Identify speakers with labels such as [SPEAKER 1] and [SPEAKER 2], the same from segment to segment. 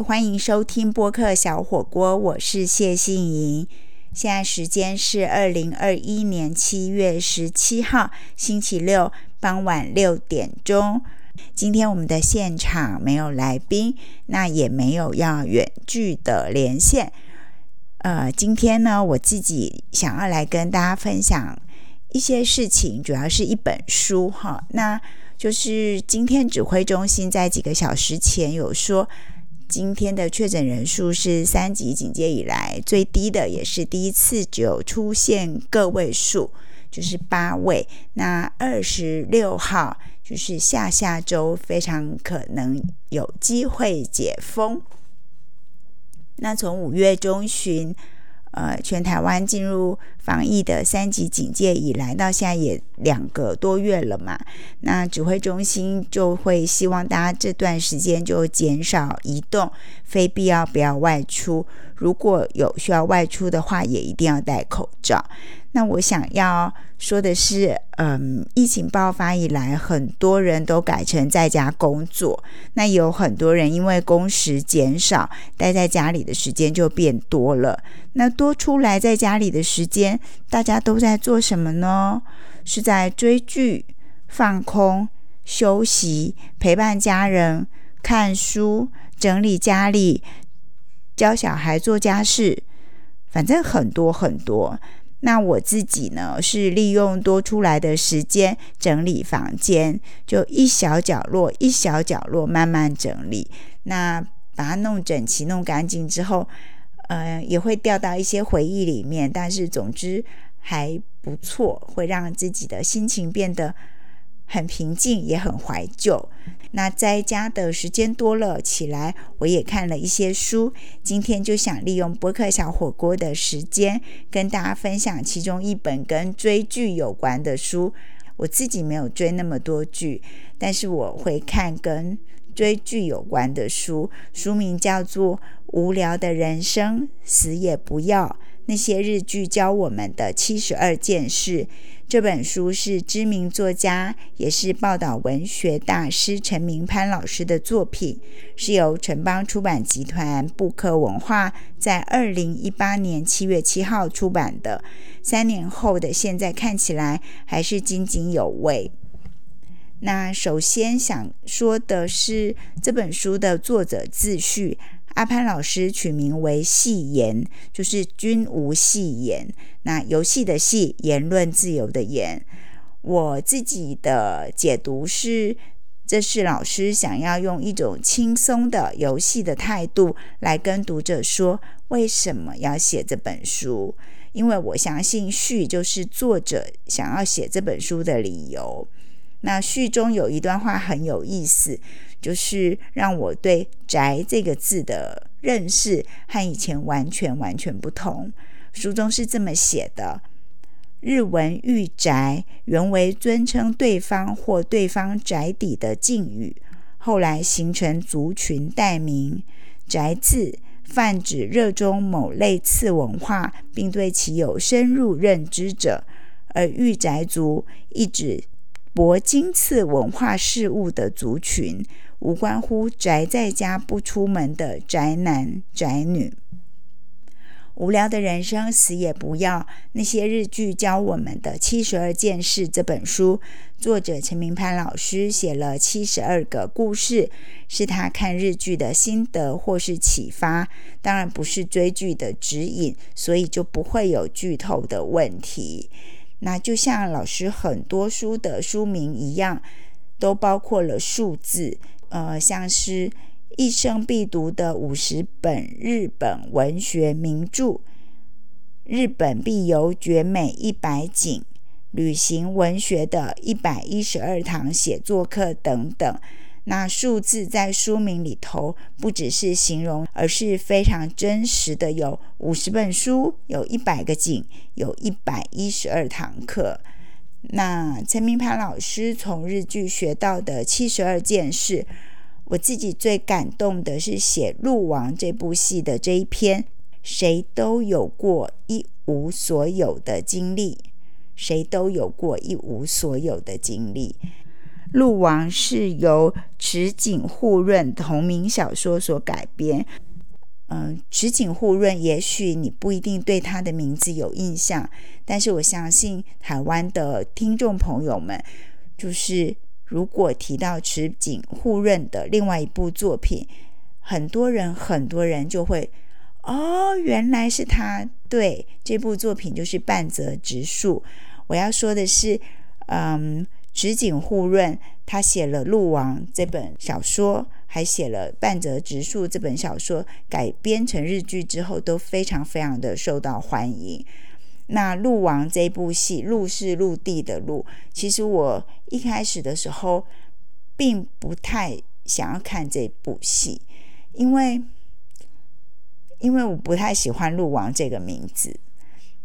[SPEAKER 1] 欢迎收听播客小火锅，我是谢杏莹。现在时间是二零二一年七月十七号星期六傍晚六点钟。今天我们的现场没有来宾，那也没有要远距的连线。呃，今天呢，我自己想要来跟大家分享一些事情，主要是一本书哈。那就是今天指挥中心在几个小时前有说。今天的确诊人数是三级警戒以来最低的，也是第一次就出现个位数，就是八位。那二十六号就是下下周非常可能有机会解封。那从五月中旬。呃，全台湾进入防疫的三级警戒以来，到现在也两个多月了嘛。那指挥中心就会希望大家这段时间就减少移动，非必要不要外出。如果有需要外出的话，也一定要戴口罩。那我想要说的是，嗯，疫情爆发以来，很多人都改成在家工作。那有很多人因为工时减少，待在家里的时间就变多了。那多出来在家里的时间，大家都在做什么呢？是在追剧、放空、休息、陪伴家人、看书、整理家里、教小孩做家事，反正很多很多。那我自己呢，是利用多出来的时间整理房间，就一小角落一小角落慢慢整理。那把它弄整齐、弄干净之后，呃，也会掉到一些回忆里面。但是总之还不错，会让自己的心情变得。很平静，也很怀旧。那在家的时间多了起来，我也看了一些书。今天就想利用播客小火锅的时间，跟大家分享其中一本跟追剧有关的书。我自己没有追那么多剧，但是我会看跟追剧有关的书。书名叫做《无聊的人生，死也不要》。那些日剧教我们的七十二件事。这本书是知名作家，也是报道文学大师陈明潘老师的作品，是由城邦出版集团布克文化在二零一八年七月七号出版的。三年后的现在看起来还是津津有味。那首先想说的是这本书的作者自序。阿潘老师取名为“戏言”，就是君无戏言。那游戏的戏，言论自由的言。我自己的解读是，这是老师想要用一种轻松的游戏的态度来跟读者说，为什么要写这本书。因为我相信序就是作者想要写这本书的理由。那序中有一段话很有意思。就是让我对“宅”这个字的认识和以前完全完全不同。书中是这么写的：日文“御宅”原为尊称对方或对方宅邸的敬语，后来形成族群代名。宅字泛指热衷某类次文化，并对其有深入认知者；而御宅族一指博经次文化事物的族群。无关乎宅在家不出门的宅男宅女，无聊的人生死也不要。那些日剧教我们的七十二件事。这本书作者陈明潘老师写了七十二个故事，是他看日剧的心得或是启发，当然不是追剧的指引，所以就不会有剧透的问题。那就像老师很多书的书名一样，都包括了数字。呃，像是一生必读的五十本日本文学名著，日本必游绝美一百景，旅行文学的一百一十二堂写作课等等。那数字在书名里头不只是形容，而是非常真实的。有五十本书，有一百个景，有一百一十二堂课。那陈明盘老师从日剧学到的七十二件事，我自己最感动的是写《鹿王》这部戏的这一篇。谁都有过一无所有的经历，谁都有过一无所有的经历。鹿王》是由池井户润同名小说所改编。嗯，池井户润，也许你不一定对他的名字有印象，但是我相信台湾的听众朋友们，就是如果提到池井户润的另外一部作品，很多人很多人就会。哦，原来是他。对，这部作品就是半泽直树。我要说的是，嗯，直井户润他写了《鹿王》这本小说，还写了半泽直树这本小说，改编成日剧之后都非常非常的受到欢迎。那《鹿王》这部戏，鹿是陆地的鹿，其实我一开始的时候并不太想要看这部戏，因为。因为我不太喜欢“鹿王”这个名字，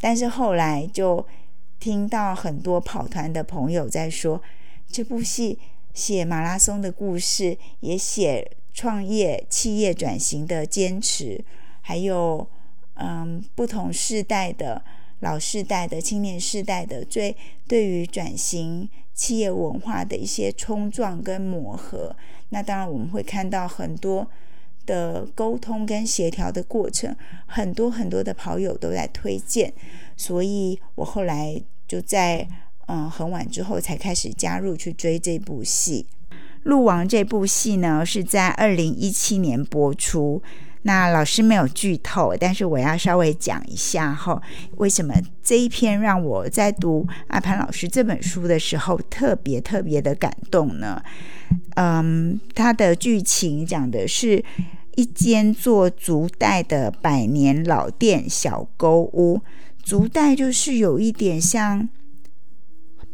[SPEAKER 1] 但是后来就听到很多跑团的朋友在说，这部戏写马拉松的故事，也写创业、企业转型的坚持，还有嗯不同世代的老世代的青年世代的最对于转型企业文化的一些冲撞跟磨合。那当然我们会看到很多。的沟通跟协调的过程，很多很多的跑友都在推荐，所以我后来就在嗯很晚之后才开始加入去追这部戏。《鹿王》这部戏呢是在二零一七年播出。那老师没有剧透，但是我要稍微讲一下哈，为什么这一篇让我在读阿潘老师这本书的时候特别特别的感动呢？嗯，它的剧情讲的是。一间做竹袋的百年老店小沟屋，竹袋就是有一点像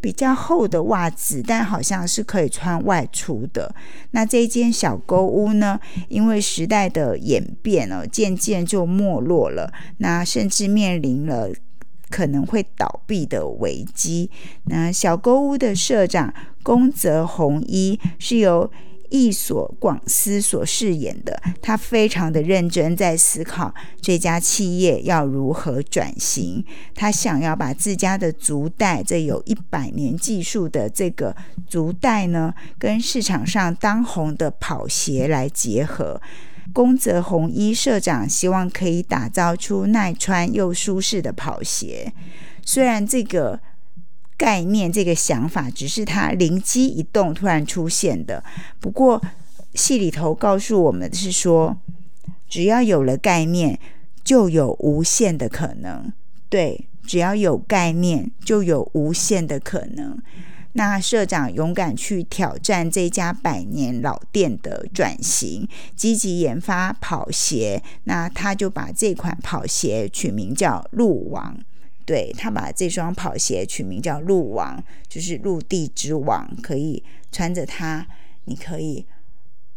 [SPEAKER 1] 比较厚的袜子，但好像是可以穿外出的。那这间小沟屋呢，因为时代的演变哦，渐渐就没落了，那甚至面临了可能会倒闭的危机。那小沟屋的社长宫泽弘一是由。易所广司所饰演的，他非常的认真，在思考这家企业要如何转型。他想要把自家的足袋，这有一百年技术的这个足袋呢，跟市场上当红的跑鞋来结合。宫泽弘一社长希望可以打造出耐穿又舒适的跑鞋。虽然这个。概念这个想法只是他灵机一动突然出现的。不过戏里头告诉我们的是说，只要有了概念，就有无限的可能。对，只要有概念，就有无限的可能。那社长勇敢去挑战这家百年老店的转型，积极研发跑鞋。那他就把这款跑鞋取名叫“鹿王”。对他把这双跑鞋取名叫“陆王”，就是陆地之王，可以穿着它，你可以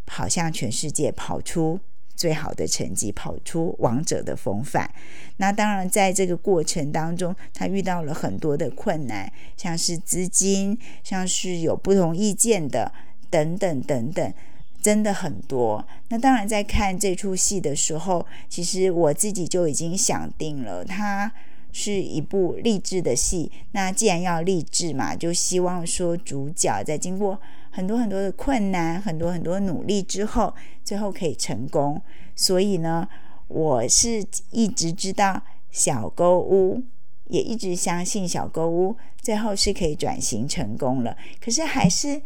[SPEAKER 1] 跑向全世界，跑出最好的成绩，跑出王者的风范。那当然，在这个过程当中，他遇到了很多的困难，像是资金，像是有不同意见的，等等等等，真的很多。那当然，在看这出戏的时候，其实我自己就已经想定了他。是一部励志的戏，那既然要励志嘛，就希望说主角在经过很多很多的困难、很多很多努力之后，最后可以成功。所以呢，我是一直知道小沟屋，也一直相信小沟屋最后是可以转型成功了。可是还是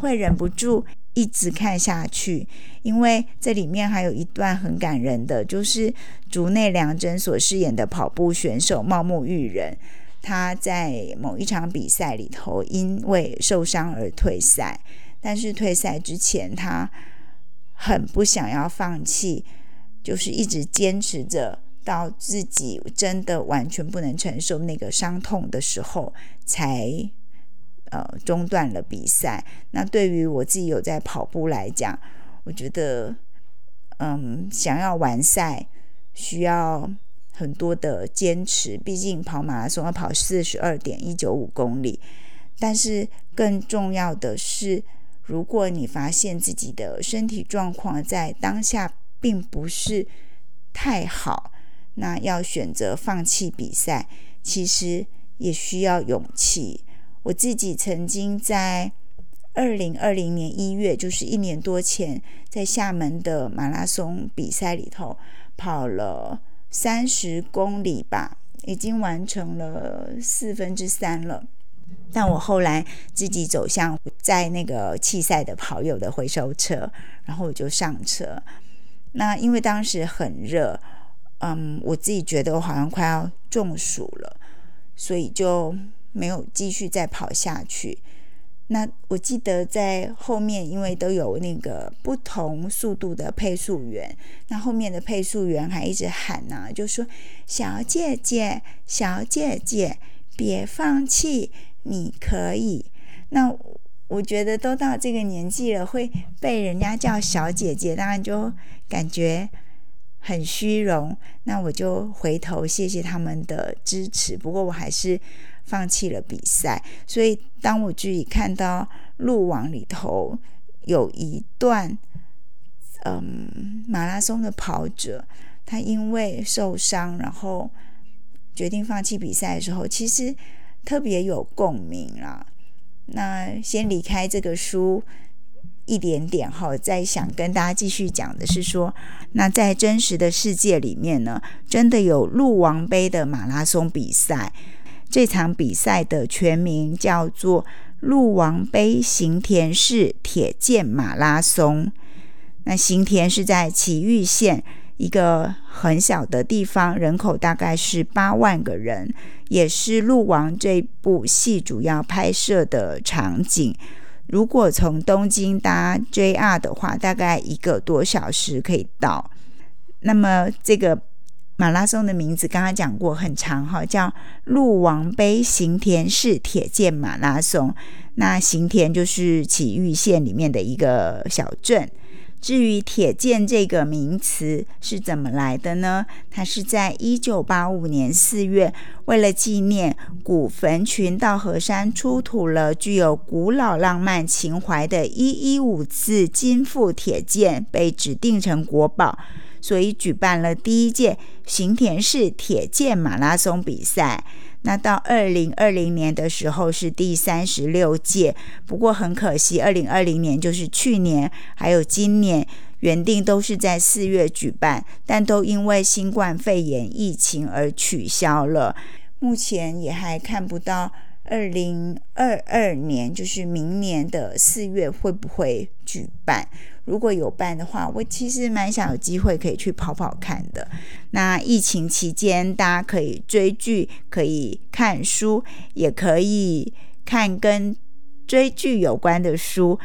[SPEAKER 1] 会忍不住。一直看下去，因为这里面还有一段很感人的，就是竹内良真所饰演的跑步选手茂木裕人，他在某一场比赛里头因为受伤而退赛，但是退赛之前他很不想要放弃，就是一直坚持着到自己真的完全不能承受那个伤痛的时候才。呃，中断了比赛。那对于我自己有在跑步来讲，我觉得，嗯，想要完赛需要很多的坚持。毕竟跑马拉松要跑四十二点一九五公里。但是更重要的是，如果你发现自己的身体状况在当下并不是太好，那要选择放弃比赛，其实也需要勇气。我自己曾经在二零二零年一月，就是一年多前，在厦门的马拉松比赛里头跑了三十公里吧，已经完成了四分之三了。但我后来自己走向在那个弃赛的跑友的回收车，然后我就上车。那因为当时很热，嗯，我自己觉得我好像快要中暑了，所以就没有继续再跑下去。那我记得在后面，因为都有那个不同速度的配速员，那后面的配速员还一直喊呢，就说：“小姐姐，小姐姐，别放弃，你可以。”那我觉得都到这个年纪了，会被人家叫小姐姐，当然就感觉很虚荣。那我就回头谢谢他们的支持，不过我还是。放弃了比赛，所以当我自己看到路网里头有一段，嗯，马拉松的跑者，他因为受伤，然后决定放弃比赛的时候，其实特别有共鸣啦。那先离开这个书一点点哈，再想跟大家继续讲的是说，那在真实的世界里面呢，真的有路王杯的马拉松比赛。这场比赛的全名叫做鹿王杯行田市铁剑马拉松。那行田是在岐玉县一个很小的地方，人口大概是八万个人，也是鹿王这部戏主要拍摄的场景。如果从东京搭 JR 的话，大概一个多小时可以到。那么这个。马拉松的名字刚刚讲过，很长哈，叫鹿王杯行田市铁剑马拉松。那行田就是岐玉县里面的一个小镇。至于铁剑这个名词是怎么来的呢？它是在一九八五年四月，为了纪念古坟群稻荷山出土了具有古老浪漫情怀的一一五字金富铁剑，被指定成国宝。所以举办了第一届行田市铁剑马拉松比赛。那到二零二零年的时候是第三十六届。不过很可惜，二零二零年就是去年，还有今年原定都是在四月举办，但都因为新冠肺炎疫情而取消了。目前也还看不到二零二二年，就是明年的四月会不会举办。如果有办的话，我其实蛮想有机会可以去跑跑看的。那疫情期间，大家可以追剧，可以看书，也可以看跟追剧有关的书。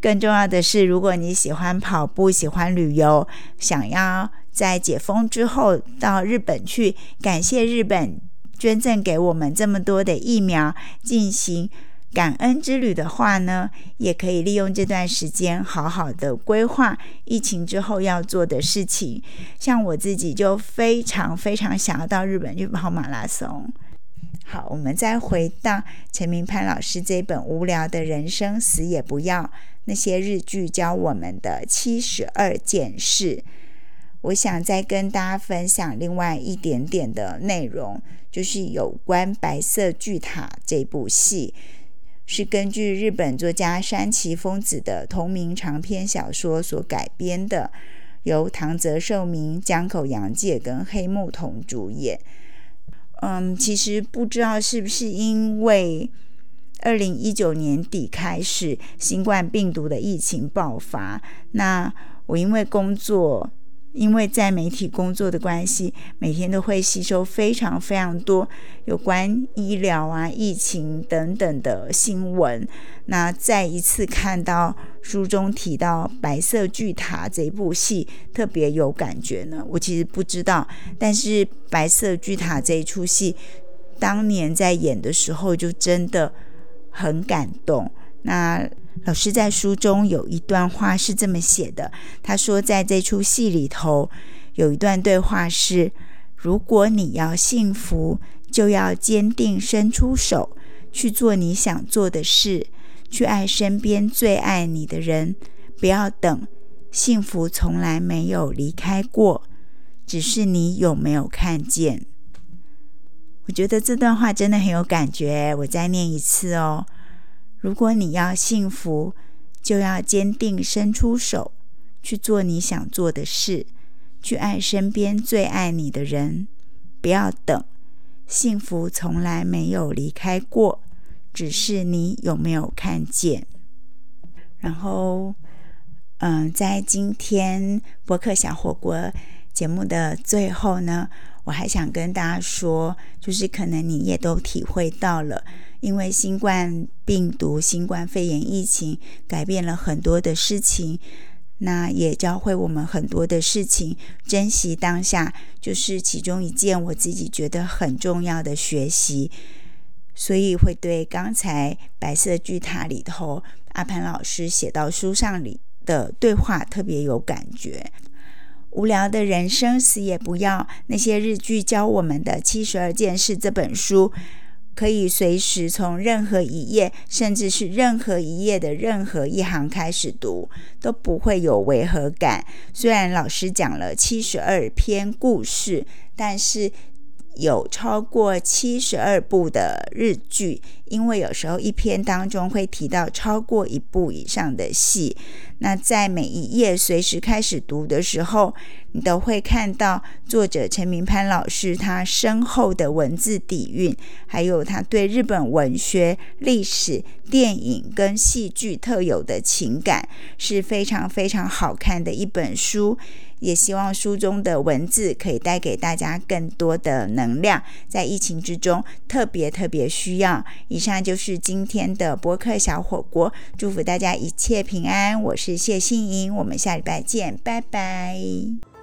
[SPEAKER 1] 更重要的是，如果你喜欢跑步、喜欢旅游，想要在解封之后到日本去感谢日本捐赠给我们这么多的疫苗，进行。感恩之旅的话呢，也可以利用这段时间好好的规划疫情之后要做的事情。像我自己就非常非常想要到日本去跑马拉松。好，我们再回到陈明潘老师这本《无聊的人生死也不要》那些日剧教我们的七十二件事。我想再跟大家分享另外一点点的内容，就是有关《白色巨塔》这部戏。是根据日本作家山崎丰子的同名长篇小说所改编的，由唐泽寿明、江口洋介跟黑木瞳主演。嗯，其实不知道是不是因为二零一九年底开始新冠病毒的疫情爆发，那我因为工作。因为在媒体工作的关系，每天都会吸收非常非常多有关医疗啊、疫情等等的新闻。那再一次看到书中提到《白色巨塔》这部戏，特别有感觉呢。我其实不知道，但是《白色巨塔》这一出戏，当年在演的时候就真的很感动。那老师在书中有一段话是这么写的，他说，在这出戏里头有一段对话是：如果你要幸福，就要坚定伸出手去做你想做的事，去爱身边最爱你的人，不要等，幸福从来没有离开过，只是你有没有看见？我觉得这段话真的很有感觉，我再念一次哦。如果你要幸福，就要坚定伸出手，去做你想做的事，去爱身边最爱你的人。不要等，幸福从来没有离开过，只是你有没有看见。然后，嗯，在今天博客小火锅节目的最后呢，我还想跟大家说，就是可能你也都体会到了。因为新冠病毒、新冠肺炎疫情改变了很多的事情，那也教会我们很多的事情。珍惜当下，就是其中一件我自己觉得很重要的学习。所以会对刚才白色巨塔里头阿潘老师写到书上里的对话特别有感觉。无聊的人生死也不要，那些日剧教我们的七十二件事这本书。可以随时从任何一页，甚至是任何一页的任何一行开始读，都不会有违和感。虽然老师讲了七十二篇故事，但是。有超过七十二部的日剧，因为有时候一篇当中会提到超过一部以上的戏。那在每一页随时开始读的时候，你都会看到作者陈明潘老师他深厚的文字底蕴，还有他对日本文学、历史、电影跟戏剧特有的情感，是非常非常好看的一本书。也希望书中的文字可以带给大家更多的能量，在疫情之中特别特别需要。以上就是今天的播客小火锅，祝福大家一切平安。我是谢欣莹，我们下礼拜见，拜拜。